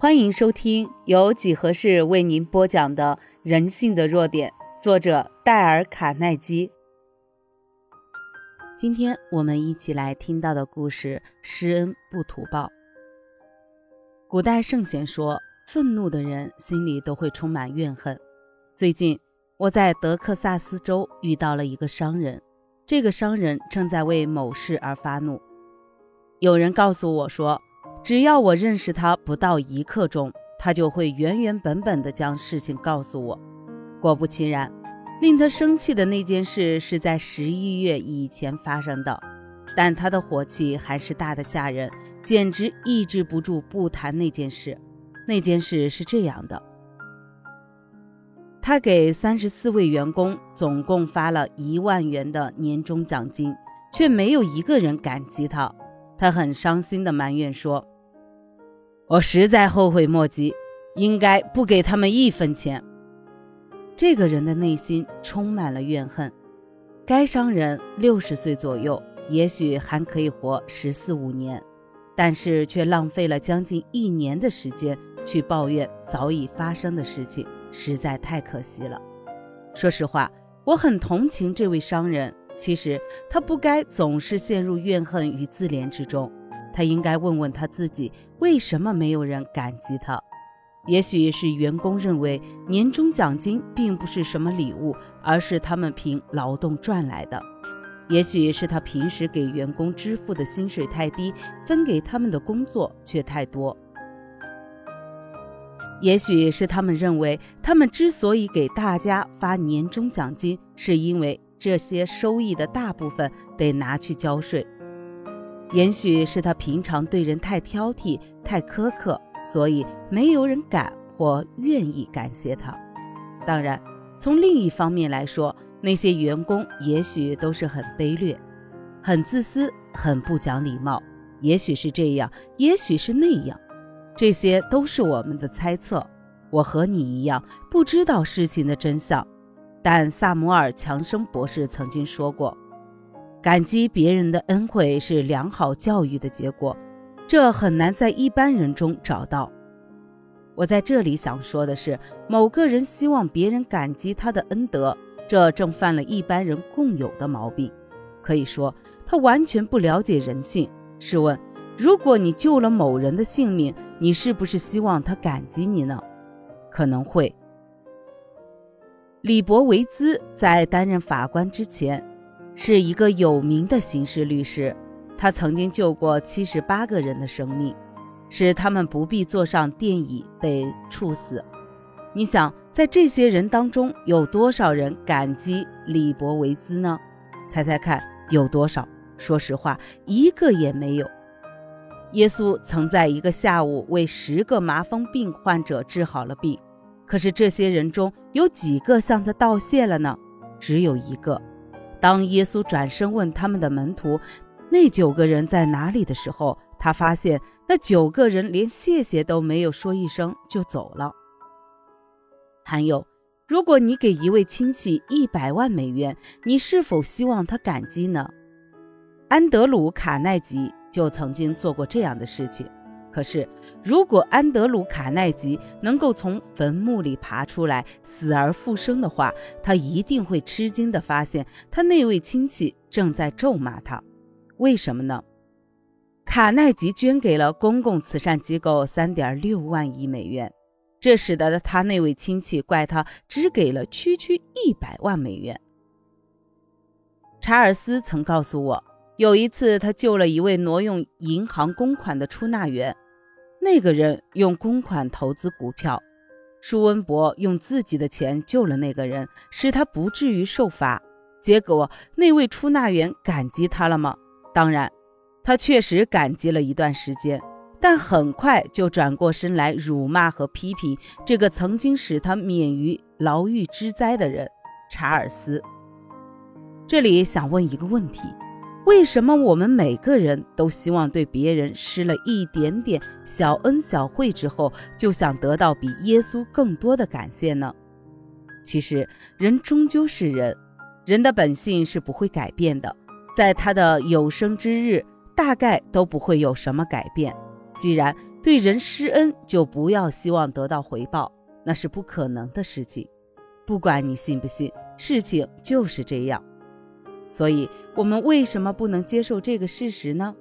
欢迎收听由几何式为您播讲的《人性的弱点》，作者戴尔·卡耐基。今天我们一起来听到的故事：施恩不图报。古代圣贤说，愤怒的人心里都会充满怨恨。最近我在德克萨斯州遇到了一个商人，这个商人正在为某事而发怒。有人告诉我说。只要我认识他不到一刻钟，他就会原原本本的将事情告诉我。果不其然，令他生气的那件事是在十一月以前发生的，但他的火气还是大得吓人，简直抑制不住不谈那件事。那件事是这样的：他给三十四位员工总共发了一万元的年终奖金，却没有一个人感激他。他很伤心地埋怨说。我实在后悔莫及，应该不给他们一分钱。这个人的内心充满了怨恨。该商人六十岁左右，也许还可以活十四五年，但是却浪费了将近一年的时间去抱怨早已发生的事情，实在太可惜了。说实话，我很同情这位商人。其实他不该总是陷入怨恨与自怜之中。他应该问问他自己，为什么没有人感激他？也许是员工认为年终奖金并不是什么礼物，而是他们凭劳动赚来的；也许是他平时给员工支付的薪水太低，分给他们的工作却太多；也许是他们认为他们之所以给大家发年终奖金，是因为这些收益的大部分得拿去交税。也许是他平常对人太挑剔、太苛刻，所以没有人敢或愿意感谢他。当然，从另一方面来说，那些员工也许都是很卑劣、很自私、很不讲礼貌。也许是这样，也许是那样，这些都是我们的猜测。我和你一样，不知道事情的真相。但萨姆尔·强生博士曾经说过。感激别人的恩惠是良好教育的结果，这很难在一般人中找到。我在这里想说的是，某个人希望别人感激他的恩德，这正犯了一般人共有的毛病。可以说，他完全不了解人性。试问，如果你救了某人的性命，你是不是希望他感激你呢？可能会。李博维兹在担任法官之前。是一个有名的刑事律师，他曾经救过七十八个人的生命，使他们不必坐上电椅被处死。你想，在这些人当中，有多少人感激李博维兹呢？猜猜看，有多少？说实话，一个也没有。耶稣曾在一个下午为十个麻风病患者治好了病，可是这些人中有几个向他道谢了呢？只有一个。当耶稣转身问他们的门徒：“那九个人在哪里？”的时候，他发现那九个人连谢谢都没有说一声就走了。还有，如果你给一位亲戚一百万美元，你是否希望他感激呢？安德鲁·卡耐基就曾经做过这样的事情。可是，如果安德鲁·卡耐基能够从坟墓里爬出来，死而复生的话，他一定会吃惊地发现，他那位亲戚正在咒骂他。为什么呢？卡耐基捐给了公共慈善机构三点六万亿美元，这使得他那位亲戚怪他只给了区区一百万美元。查尔斯曾告诉我。有一次，他救了一位挪用银行公款的出纳员。那个人用公款投资股票，舒温伯用自己的钱救了那个人，使他不至于受罚。结果，那位出纳员感激他了吗？当然，他确实感激了一段时间，但很快就转过身来辱骂和批评这个曾经使他免于牢狱之灾的人——查尔斯。这里想问一个问题。为什么我们每个人都希望对别人施了一点点小恩小惠之后，就想得到比耶稣更多的感谢呢？其实，人终究是人，人的本性是不会改变的，在他的有生之日，大概都不会有什么改变。既然对人施恩就不要希望得到回报，那是不可能的事情。不管你信不信，事情就是这样。所以，我们为什么不能接受这个事实呢？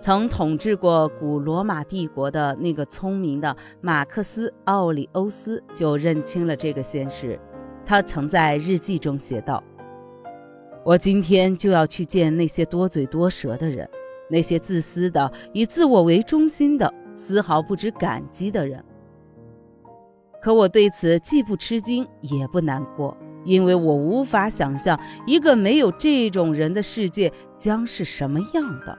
曾统治过古罗马帝国的那个聪明的马克思·奥里欧斯就认清了这个现实。他曾在日记中写道：“我今天就要去见那些多嘴多舌的人，那些自私的、以自我为中心的、丝毫不知感激的人。可我对此既不吃惊，也不难过，因为我无法想象一个没有这种人的世界将是什么样的。”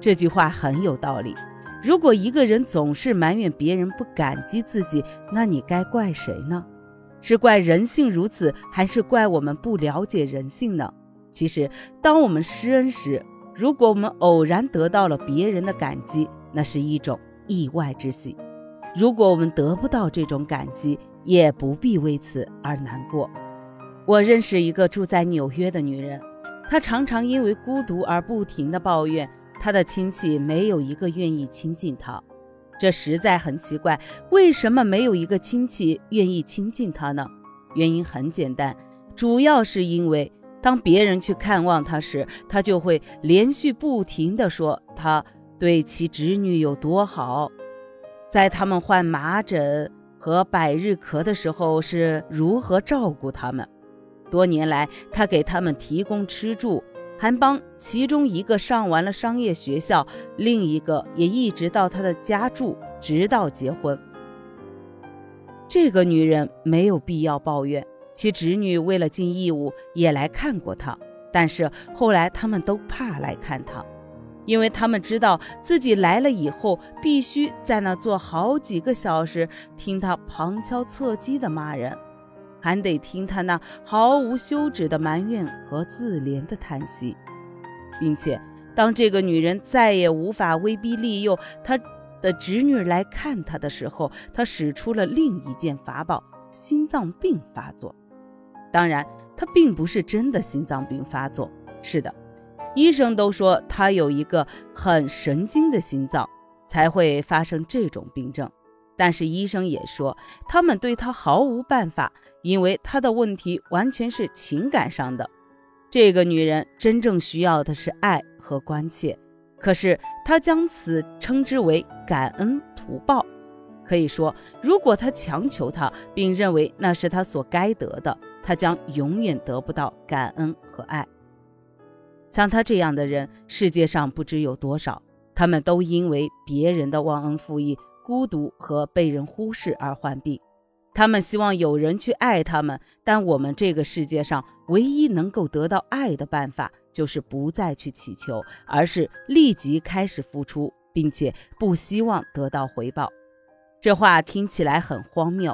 这句话很有道理。如果一个人总是埋怨别人不感激自己，那你该怪谁呢？是怪人性如此，还是怪我们不了解人性呢？其实，当我们施恩时，如果我们偶然得到了别人的感激，那是一种意外之喜；如果我们得不到这种感激，也不必为此而难过。我认识一个住在纽约的女人，她常常因为孤独而不停地抱怨。她的亲戚没有一个愿意亲近她，这实在很奇怪。为什么没有一个亲戚愿意亲近她呢？原因很简单，主要是因为当别人去看望她时，她就会连续不停地说她对其侄女有多好，在他们患麻疹和百日咳的时候是如何照顾他们。多年来，他给他们提供吃住。还帮其中一个上完了商业学校，另一个也一直到他的家住，直到结婚。这个女人没有必要抱怨，其侄女为了尽义务也来看过她，但是后来他们都怕来看她，因为他们知道自己来了以后必须在那坐好几个小时，听他旁敲侧击的骂人。还得听他那毫无休止的埋怨和自怜的叹息，并且当这个女人再也无法威逼利诱她的侄女来看她的时候，她使出了另一件法宝——心脏病发作。当然，她并不是真的心脏病发作。是的，医生都说她有一个很神经的心脏，才会发生这种病症。但是医生也说，他们对她毫无办法。因为她的问题完全是情感上的，这个女人真正需要的是爱和关切，可是她将此称之为感恩图报。可以说，如果她强求她，并认为那是她所该得的，她将永远得不到感恩和爱。像他这样的人，世界上不知有多少，他们都因为别人的忘恩负义、孤独和被人忽视而患病。他们希望有人去爱他们，但我们这个世界上唯一能够得到爱的办法，就是不再去祈求，而是立即开始付出，并且不希望得到回报。这话听起来很荒谬，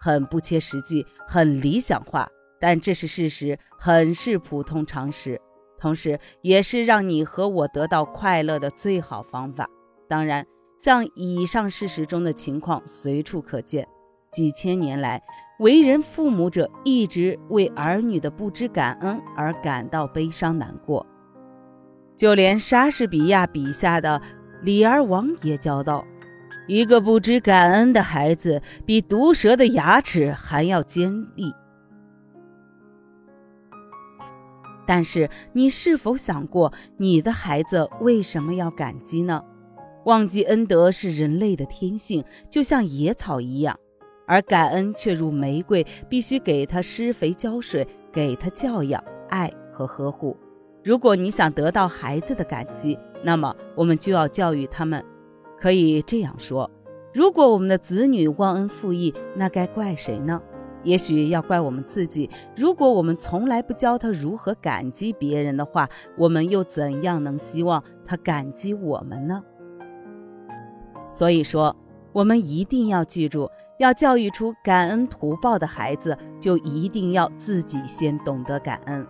很不切实际，很理想化，但这是事实，很是普通常识，同时也是让你和我得到快乐的最好方法。当然，像以上事实中的情况随处可见。几千年来，为人父母者一直为儿女的不知感恩而感到悲伤难过。就连莎士比亚笔下的李儿王也教道：“一个不知感恩的孩子，比毒蛇的牙齿还要尖利。”但是，你是否想过，你的孩子为什么要感激呢？忘记恩德是人类的天性，就像野草一样。而感恩却如玫瑰，必须给它施肥浇水，给他教养、爱和呵护。如果你想得到孩子的感激，那么我们就要教育他们。可以这样说：如果我们的子女忘恩负义，那该怪谁呢？也许要怪我们自己。如果我们从来不教他如何感激别人的话，我们又怎样能希望他感激我们呢？所以说，我们一定要记住。要教育出感恩图报的孩子，就一定要自己先懂得感恩。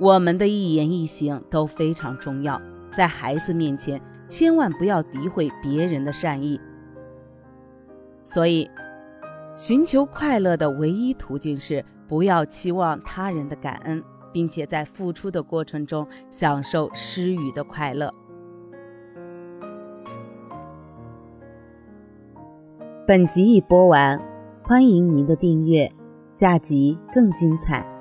我们的一言一行都非常重要，在孩子面前千万不要诋毁别人的善意。所以，寻求快乐的唯一途径是不要期望他人的感恩并且在付出的过程中享受施予的快乐。本集已播完欢迎您的订阅下集更精彩。